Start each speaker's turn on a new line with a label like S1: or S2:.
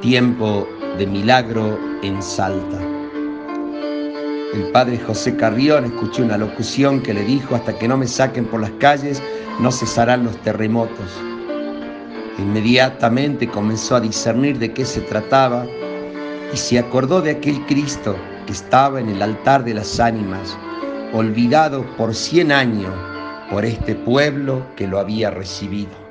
S1: tiempo de milagro en Salta. El padre José Carrión escuchó una locución que le dijo, hasta que no me saquen por las calles, no cesarán los terremotos. Inmediatamente comenzó a discernir de qué se trataba y se acordó de aquel Cristo que estaba en el altar de las ánimas, olvidado por cien años por este pueblo que lo había recibido.